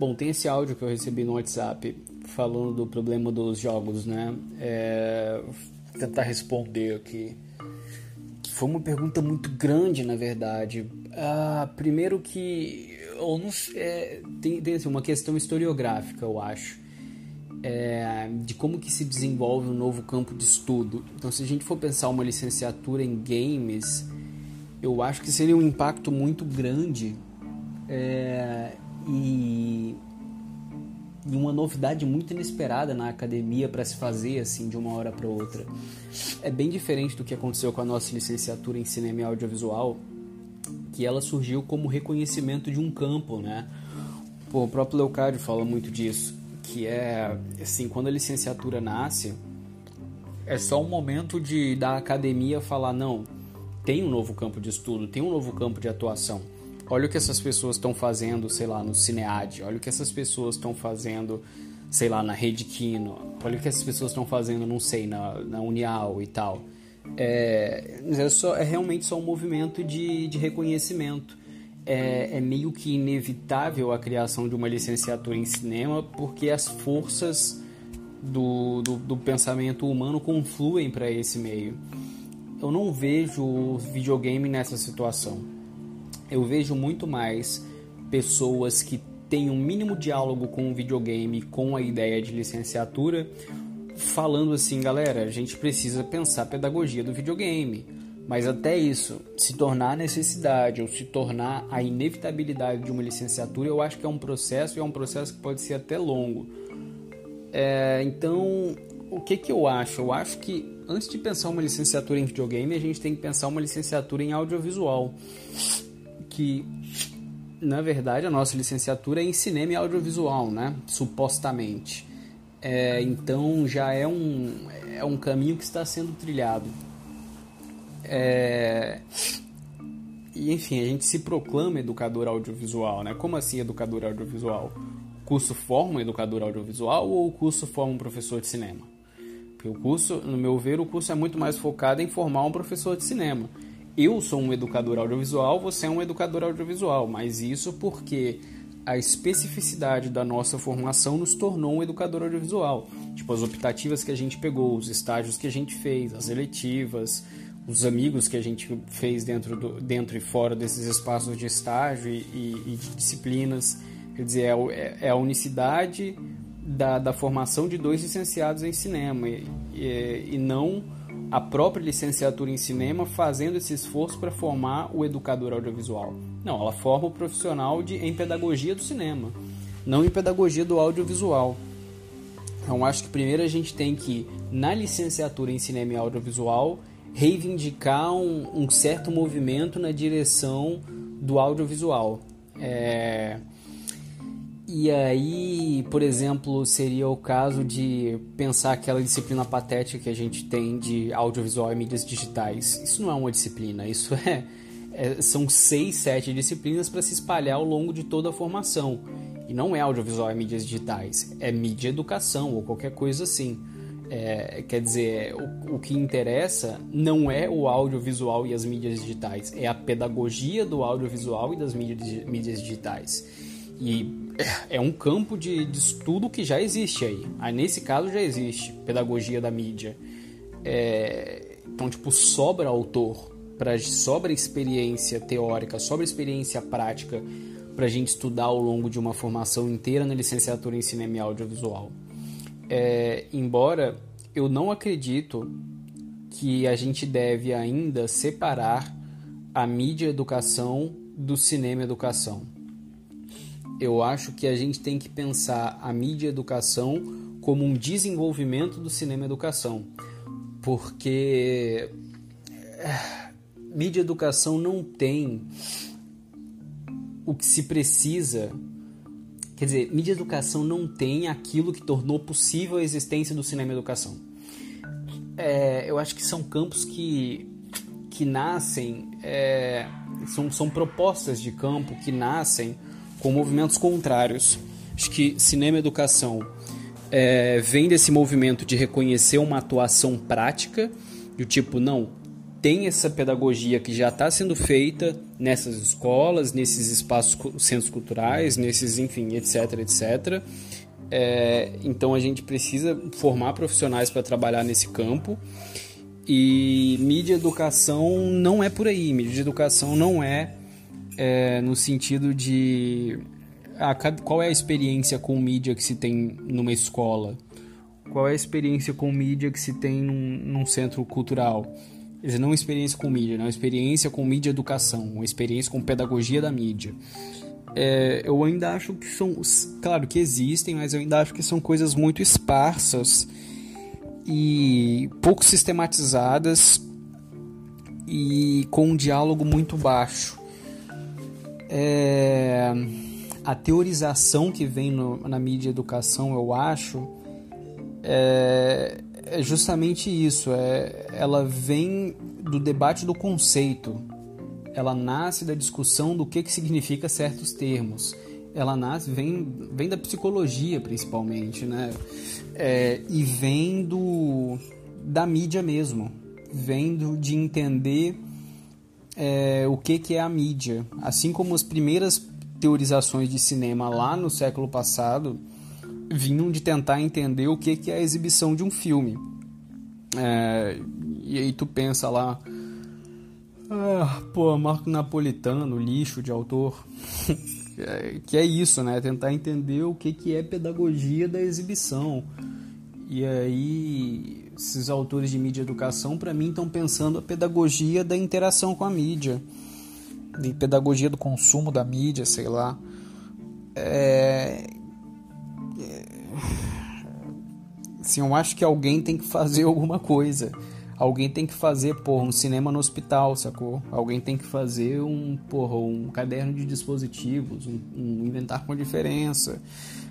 Bom, tem esse áudio que eu recebi no WhatsApp falando do problema dos jogos, né? É, tentar responder aqui. Foi uma pergunta muito grande, na verdade. Ah, primeiro que eu não, é, tem, tem assim, uma questão historiográfica, eu acho, é, de como que se desenvolve um novo campo de estudo. Então, se a gente for pensar uma licenciatura em games, eu acho que seria um impacto muito grande é, e, e uma novidade muito inesperada na academia para se fazer assim de uma hora para outra. É bem diferente do que aconteceu com a nossa licenciatura em cinema e audiovisual, que ela surgiu como reconhecimento de um campo, né? Pô, o próprio Leocádio fala muito disso, que é assim, quando a licenciatura nasce, é só um momento de da academia falar não, tem um novo campo de estudo, tem um novo campo de atuação olha o que essas pessoas estão fazendo, sei lá, no Cinead, olha o que essas pessoas estão fazendo, sei lá, na Rede Kino, olha o que essas pessoas estão fazendo, não sei, na, na Unial e tal. É, é, só, é realmente só um movimento de, de reconhecimento. É, é meio que inevitável a criação de uma licenciatura em cinema porque as forças do, do, do pensamento humano confluem para esse meio. Eu não vejo o videogame nessa situação eu vejo muito mais pessoas que têm um mínimo diálogo com o videogame, com a ideia de licenciatura, falando assim, galera, a gente precisa pensar a pedagogia do videogame. Mas até isso se tornar necessidade ou se tornar a inevitabilidade de uma licenciatura, eu acho que é um processo e é um processo que pode ser até longo. É, então, o que, que eu acho? Eu acho que antes de pensar uma licenciatura em videogame, a gente tem que pensar uma licenciatura em audiovisual que na verdade a nossa licenciatura é em cinema e audiovisual, né? Supostamente. É, então já é um, é um caminho que está sendo trilhado. É, e enfim, a gente se proclama educador audiovisual, né? Como assim educador audiovisual? O curso forma um educador audiovisual ou o curso forma um professor de cinema? Porque o curso, no meu ver, o curso é muito mais focado em formar um professor de cinema eu sou um educador audiovisual, você é um educador audiovisual, mas isso porque a especificidade da nossa formação nos tornou um educador audiovisual. Tipo, as optativas que a gente pegou, os estágios que a gente fez, as eletivas, os amigos que a gente fez dentro, do, dentro e fora desses espaços de estágio e, e, e de disciplinas. Quer dizer, é, é, é, a unicidade da, da formação de dois licenciados em cinema e, e, e não a própria licenciatura em cinema fazendo esse esforço para formar o educador audiovisual. Não, ela forma o profissional de, em pedagogia do cinema, não em pedagogia do audiovisual. Então acho que primeiro a gente tem que, na licenciatura em cinema e audiovisual, reivindicar um, um certo movimento na direção do audiovisual. É, e aí, por exemplo, seria o caso de pensar aquela disciplina patética que a gente tem de audiovisual e mídias digitais. Isso não é uma disciplina, isso é, é são seis, sete disciplinas para se espalhar ao longo de toda a formação. E não é audiovisual e mídias digitais, é mídia educação ou qualquer coisa assim. É, quer dizer, o, o que interessa não é o audiovisual e as mídias digitais, é a pedagogia do audiovisual e das mídias, mídias digitais. E é um campo de, de, estudo que já existe aí. Aí nesse caso já existe pedagogia da mídia. É, então, tipo, sobra autor, pra, sobra experiência teórica, sobra experiência prática para a gente estudar ao longo de uma formação inteira na licenciatura em cinema e audiovisual. É, embora eu não acredito que a gente deve ainda separar a mídia educação do cinema educação eu acho que a gente tem que pensar a mídia educação como um desenvolvimento do cinema educação, porque eh, mídia educação não tem o que se precisa. Quer dizer, mídia educação não tem aquilo que tornou possível a existência do cinema educação. É, eu acho que são campos que, que nascem, é, são, são propostas de campo que nascem com movimentos contrários. Acho que cinema e educação é, vem desse movimento de reconhecer uma atuação prática, do tipo, não, tem essa pedagogia que já está sendo feita nessas escolas, nesses espaços, centros culturais, nesses, enfim, etc, etc. É, então a gente precisa formar profissionais para trabalhar nesse campo. E mídia educação não é por aí. Mídia educação não é, é no sentido de ah, qual é a experiência com mídia que se tem numa escola? Qual é a experiência com mídia que se tem num, num centro cultural? Quer dizer, não experiência com mídia, não experiência com mídia educação, uma experiência com pedagogia da mídia. É, eu ainda acho que são, claro que existem, mas eu ainda acho que são coisas muito esparsas e pouco sistematizadas e com um diálogo muito baixo. É, a teorização que vem no, na mídia educação, eu acho, é, é justamente isso. É, ela vem do debate do conceito. Ela nasce da discussão do que, que significa certos termos. Ela nasce, vem, vem da psicologia principalmente, né? É, e vem do, da mídia mesmo. Vem do, de entender é, o que, que é a mídia. Assim como as primeiras teorizações de cinema lá no século passado vinham de tentar entender o que, que é a exibição de um filme. É, e aí tu pensa lá, ah, pô, Marco Napolitano, lixo de autor. que é isso, né? Tentar entender o que, que é pedagogia da exibição. E aí, esses autores de mídia e educação, para mim, estão pensando a pedagogia da interação com a mídia, de pedagogia do consumo da mídia, sei lá. É, Assim, eu acho que alguém tem que fazer alguma coisa. Alguém tem que fazer, porra, um cinema no hospital, sacou? Alguém tem que fazer um, porra, um caderno de dispositivos, um, um inventar com diferença.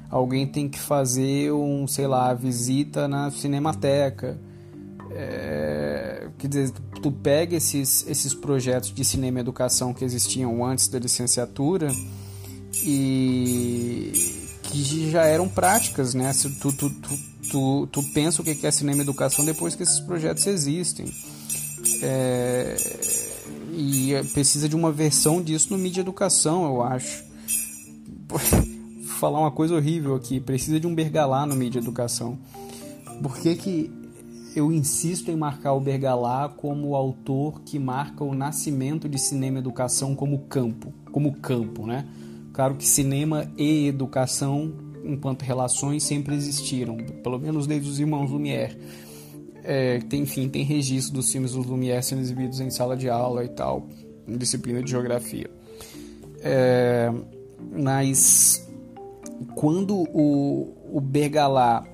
Alguém tem que fazer um, sei lá, visita na cinemateca. É, quer dizer, tu pega esses, esses projetos de cinema e educação que existiam antes da licenciatura e que já eram práticas, né? Tu, tu, tu, tu, tu pensa o que é cinema e educação depois que esses projetos existem. É, e precisa de uma versão disso no mídia educação, eu acho. Vou falar uma coisa horrível aqui, precisa de um Bergalá no mídia educação. Por que, que eu insisto em marcar o Bergalá como o autor que marca o nascimento de cinema e educação como campo, como campo, né? Claro que cinema e educação enquanto relações sempre existiram, pelo menos desde os irmãos Lumière. É, tem, enfim, tem registro dos filmes dos Lumière sendo exibidos em sala de aula e tal, em disciplina de geografia. É, mas quando o, o Bergalá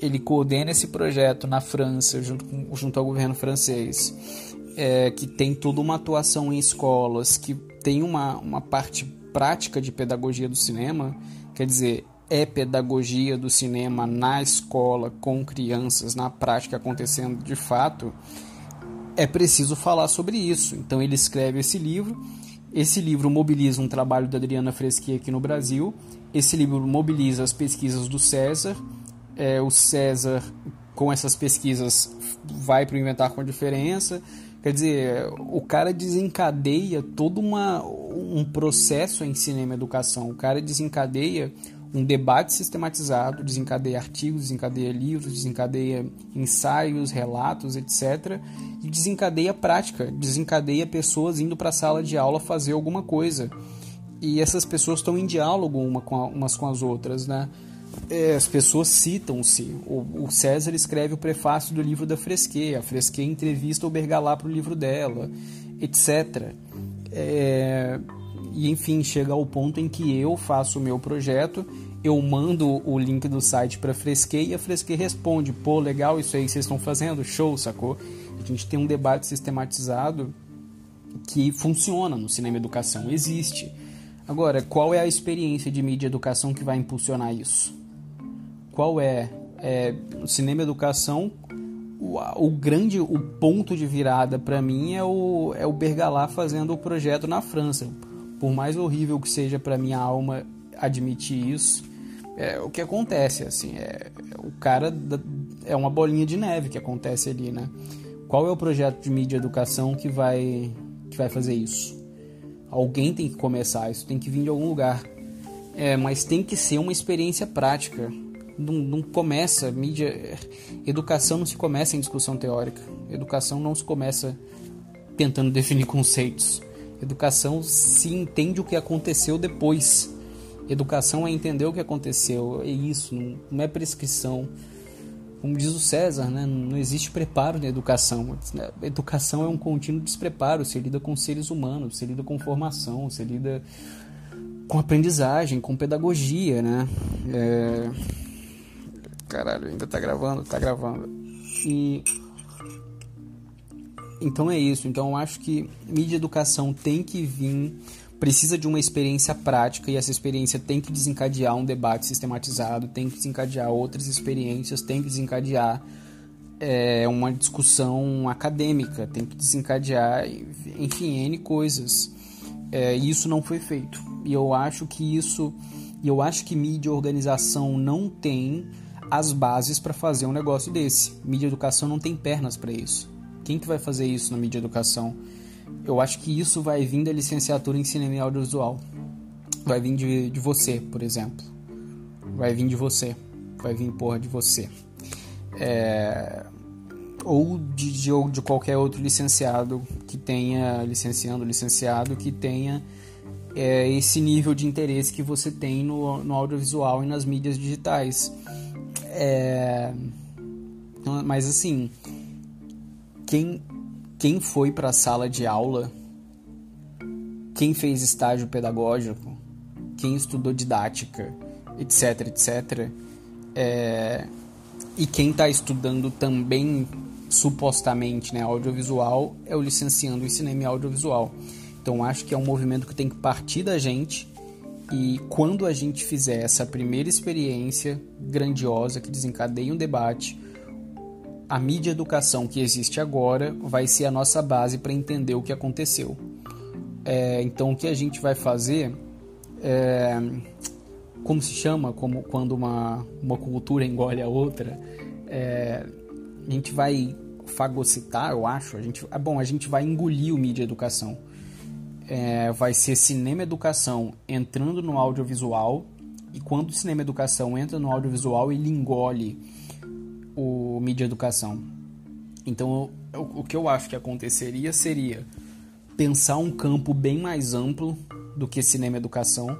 ele coordena esse projeto na França junto, com, junto ao governo francês, é, que tem toda uma atuação em escolas, que tem uma, uma parte prática de pedagogia do cinema, quer dizer, é pedagogia do cinema na escola, com crianças, na prática acontecendo de fato, é preciso falar sobre isso. Então ele escreve esse livro. Esse livro mobiliza um trabalho da Adriana Fresqui aqui no Brasil. Esse livro mobiliza as pesquisas do César. É, o César, com essas pesquisas, vai para o Inventar com Diferença. Quer dizer, o cara desencadeia todo uma, um processo em cinema educação. O cara desencadeia um debate sistematizado, desencadeia artigos, desencadeia livros, desencadeia ensaios, relatos, etc. E desencadeia prática, desencadeia pessoas indo para a sala de aula fazer alguma coisa. E essas pessoas estão em diálogo uma com a, umas com as outras, né? É, as pessoas citam-se. O, o, César escreve o prefácio do livro da Fresquet, a Fresquet entrevista o Bergalá para o livro dela, etc. É, e enfim, chega ao ponto em que eu faço o meu projeto, eu mando o link do site para Fresquet e a Fresquet responde: pô, legal isso aí que vocês estão fazendo, show, sacou? A gente tem um debate sistematizado que funciona no cinema educação, existe. Agora, qual é a experiência de mídia educação que vai impulsionar isso? Qual é, é o cinema educação? O, o grande, o ponto de virada para mim é o é o Bergalá fazendo o projeto na França por mais horrível que seja para minha alma admitir isso, é o que acontece, assim, é, o cara é uma bolinha de neve que acontece ali, né? Qual é o projeto de mídia educação que vai, que vai fazer isso? Alguém tem que começar, isso tem que vir de algum lugar. É, mas tem que ser uma experiência prática. Não, não começa mídia. Educação não se começa em discussão teórica. Educação não se começa tentando definir conceitos. Educação se entende o que aconteceu depois. Educação é entender o que aconteceu. É isso, não é prescrição. Como diz o César, né? não existe preparo na educação. Educação é um contínuo despreparo. Você lida com seres humanos, você lida com formação, você lida com aprendizagem, com pedagogia, né? É... Caralho, ainda tá gravando? Tá gravando. E então é isso. Então eu acho que mídia educação tem que vir, precisa de uma experiência prática e essa experiência tem que desencadear um debate sistematizado, tem que desencadear outras experiências, tem que desencadear é, uma discussão acadêmica, tem que desencadear, enfim, N coisas. É, e isso não foi feito. E eu acho que isso, eu acho que mídia organização não tem as bases para fazer um negócio desse. Mídia educação não tem pernas para isso. Quem que vai fazer isso na mídia educação? Eu acho que isso vai vir da licenciatura em cinema e audiovisual. Vai vir de, de você, por exemplo. Vai vir de você. Vai vir, porra, de você. É... Ou de, de, ou de qualquer outro licenciado que tenha, licenciando, licenciado, que tenha é, esse nível de interesse que você tem no, no audiovisual e nas mídias digitais. É... Mas assim, quem, quem foi para a sala de aula, quem fez estágio pedagógico, quem estudou didática, etc, etc, é, e quem está estudando também supostamente né, audiovisual é o licenciando em cinema e audiovisual. Então acho que é um movimento que tem que partir da gente e quando a gente fizer essa primeira experiência grandiosa que desencadeia um debate, a mídia educação que existe agora vai ser a nossa base para entender o que aconteceu. É, então, o que a gente vai fazer, é, como se chama, como quando uma, uma cultura engole a outra, é, a gente vai fagocitar, eu acho. A gente, é bom, a gente vai engolir o mídia educação. É, vai ser cinema educação entrando no audiovisual e quando o cinema educação entra no audiovisual ele engole o mídia educação. Então, o, que eu acho que aconteceria seria pensar um campo bem mais amplo do que cinema educação,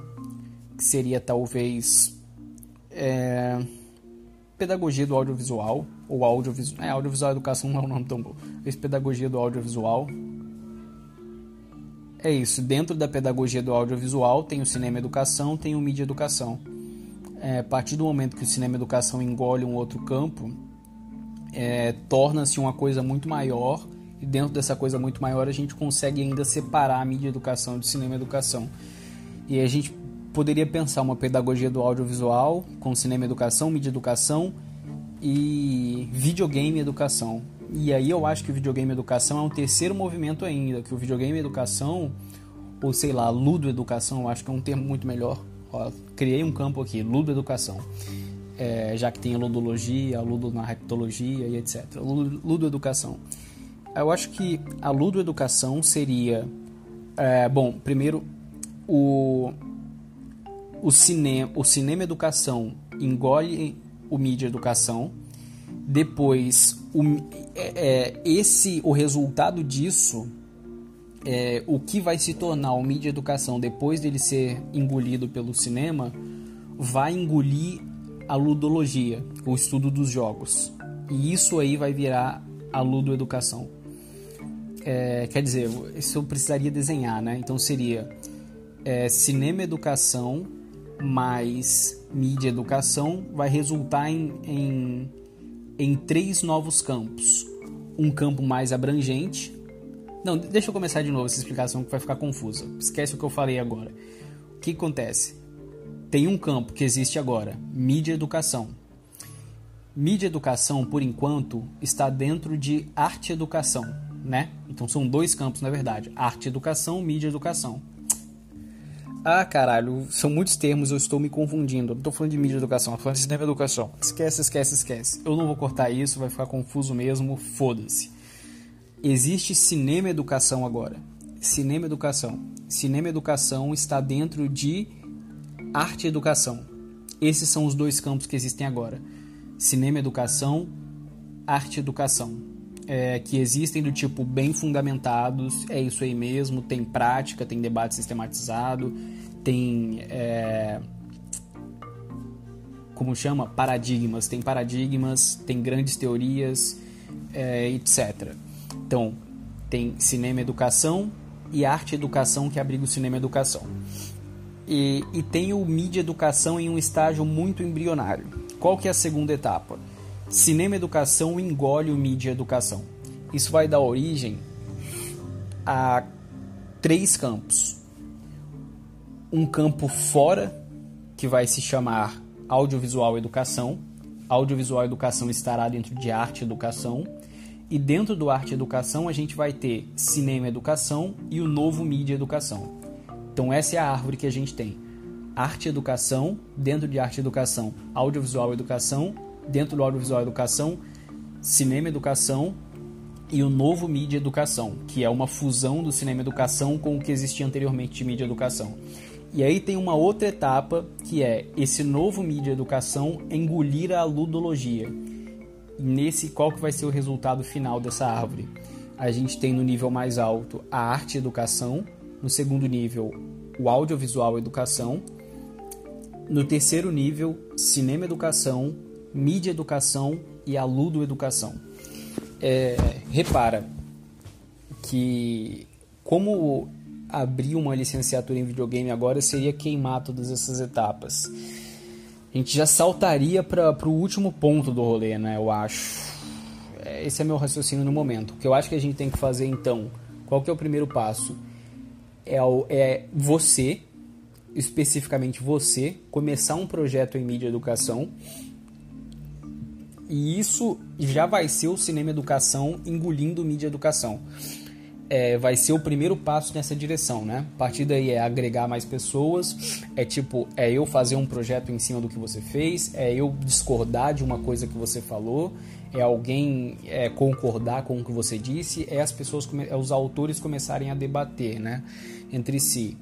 que seria talvez é, pedagogia do audiovisual, ou audiovisual, é, audiovisual educação não é um nome tão bom, mas pedagogia do audiovisual. É isso, dentro da pedagogia do audiovisual tem o cinema educação, tem o mídia educação. É, a partir do momento que o cinema educação engole um outro campo, é, torna-se uma coisa muito maior e dentro dessa coisa muito maior a gente consegue ainda separar a mídia educação de cinema educação. E a gente poderia pensar uma pedagogia do audiovisual com cinema educação, mídia educação e videogame educação. E aí eu acho que o videogame educação é um terceiro movimento ainda, que o videogame educação ou sei lá, ludo educação, eu acho que é um termo muito melhor. Ó, criei um campo aqui, ludo educação é, já que tem a ludologia, a ludonarratologia e etc. Ludoeducação. Eu acho que a ludoeducação seria, é, bom, primeiro o o cinema, o cinema educação engole o mídia educação, depois o, é, é, esse o resultado disso é, o que vai se tornar o mídia educação depois dele ser engolido pelo cinema vai engolir a ludologia, o estudo dos jogos. E isso aí vai virar a ludoeducação. É, quer dizer, isso eu precisaria desenhar, né? Então seria é, cinema educação mais mídia educação vai resultar em, em, em três novos campos. Um campo mais abrangente. Não, deixa eu começar de novo essa explicação que vai ficar confusa. Esquece o que eu falei agora. O que acontece? Tem um campo que existe agora, mídia educação. Mídia educação, por enquanto, está dentro de arte educação, né? Então são dois campos, na verdade: arte educação, mídia educação. Ah, caralho, são muitos termos, eu estou me confundindo. Eu não estou falando de mídia educação, estou falando de cinema educação. Esquece, esquece, esquece. Eu não vou cortar isso, vai ficar confuso mesmo, foda-se. existe cinema educação agora. Cinema educação. Cinema educação está dentro de arte educação. Esses são os dois campos que existem agora. Cinema educação, arte educação. É, que existem do tipo bem fundamentados, é isso aí mesmo, tem prática, tem debate sistematizado, tem. É, como chama? Paradigmas. Tem paradigmas, tem grandes teorias, é, etc. Então, tem cinema educação e arte educação que abriga o cinema educação. E, e tem o mídia educação em um estágio muito embrionário. Qual que é a segunda etapa? Cinema educação engole o mídia educação. Isso vai dar origem a três campos. Um campo fora, que vai se chamar audiovisual educação. Audiovisual educação estará dentro de arte educação. E dentro do arte educação a gente vai ter cinema educação e o novo mídia educação. Então essa é a árvore que a gente tem. Arte educação, dentro de arte educação, audiovisual educação, dentro do audiovisual educação, cinema educação e o novo mídia educação, que é uma fusão do cinema educação com o que existia anteriormente de mídia educação. E aí tem uma outra etapa que é esse novo mídia educação engolir a ludologia. nesse qual que vai ser o resultado final dessa árvore? A gente tem no nível mais alto a arte educação, no segundo nível, o audiovisual educação. No terceiro nível, cinema educação, mídia educação e a ludo educação. É, repara que como abrir uma licenciatura em videogame agora seria queimar todas essas etapas. A gente já saltaria para o último ponto do rolê, né? Eu acho. É, esse é meu raciocínio no momento. O que eu acho que a gente tem que fazer então, qual que é o primeiro passo? É, é você, especificamente você, começar um projeto em mídia educação. E isso já vai ser o cinema educação engolindo mídia educação. É, vai ser o primeiro passo nessa direção, né? A partir daí é agregar mais pessoas, é tipo, é eu fazer um projeto em cima do que você fez, é eu discordar de uma coisa que você falou, é alguém é, concordar com o que você disse, é as pessoas, é os autores começarem a debater, né? Entre si.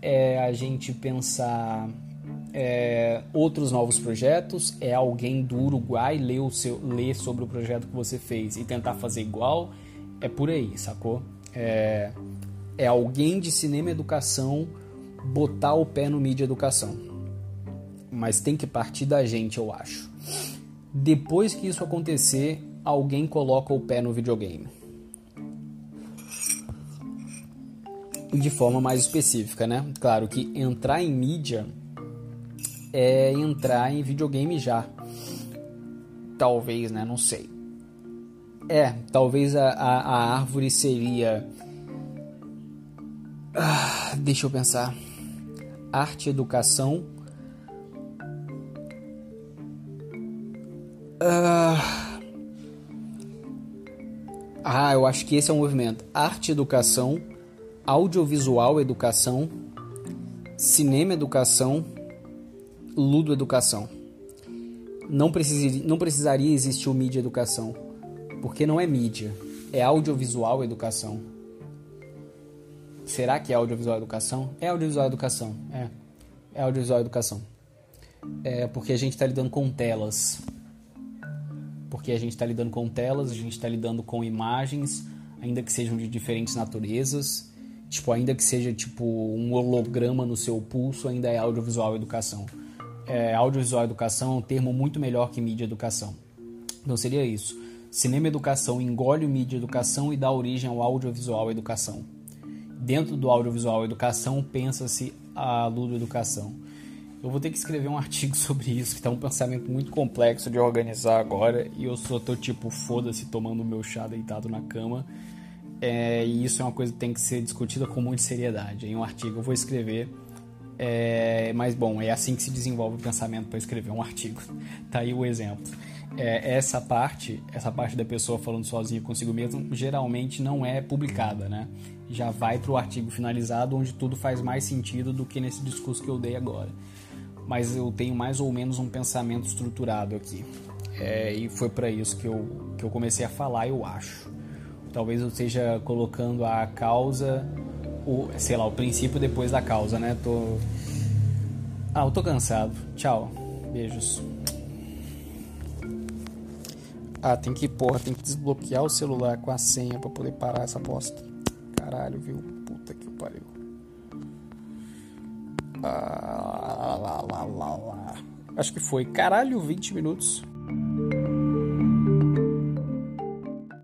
É a gente pensar é, outros novos projetos, é alguém do Uruguai ler, o seu, ler sobre o projeto que você fez e tentar fazer igual, é por aí, sacou? É, é alguém de cinema educação botar o pé no mídia educação. Mas tem que partir da gente, eu acho. Depois que isso acontecer, alguém coloca o pé no videogame. De forma mais específica, né? Claro que entrar em mídia é entrar em videogame já. Talvez, né? Não sei. É, talvez a, a, a árvore seria. Ah, deixa eu pensar. Arte, educação. Ah, ah, eu acho que esse é o movimento. Arte, educação audiovisual educação, cinema educação, ludo educação. Não, não precisaria existir o mídia educação, porque não é mídia, é audiovisual educação. Será que é audiovisual educação? É audiovisual educação, é. É audiovisual educação. É porque a gente está lidando com telas. Porque a gente está lidando com telas, a gente está lidando com imagens, ainda que sejam de diferentes naturezas Tipo, ainda que seja tipo um holograma no seu pulso, ainda é audiovisual educação. É, audiovisual educação é um termo muito melhor que mídia educação. Então seria isso. Cinema educação engole o mídia educação e dá origem ao audiovisual educação. Dentro do audiovisual educação pensa-se a ludo educação. Eu vou ter que escrever um artigo sobre isso, que tá um pensamento muito complexo de organizar agora, e eu só tô tipo, foda-se, tomando meu chá deitado na cama é, e isso é uma coisa que tem que ser discutida com muita seriedade. Em um artigo eu vou escrever, é, mas bom, é assim que se desenvolve o pensamento para escrever um artigo. Tá aí o exemplo. É, essa parte, essa parte da pessoa falando sozinha consigo mesmo, geralmente não é publicada, né? Já vai para o artigo finalizado, onde tudo faz mais sentido do que nesse discurso que eu dei agora. Mas eu tenho mais ou menos um pensamento estruturado aqui. É, e foi para isso que eu, que eu comecei a falar, eu acho. Talvez eu esteja colocando a causa, o, sei lá, o princípio depois da causa, né? Tô. Ah, eu tô cansado. Tchau. Beijos. Ah, tem que, porra, tem que desbloquear o celular com a senha para poder parar essa bosta. Caralho, viu? Puta que pariu. Ah, lá, lá, lá, lá. Acho que foi. Caralho, 20 minutos.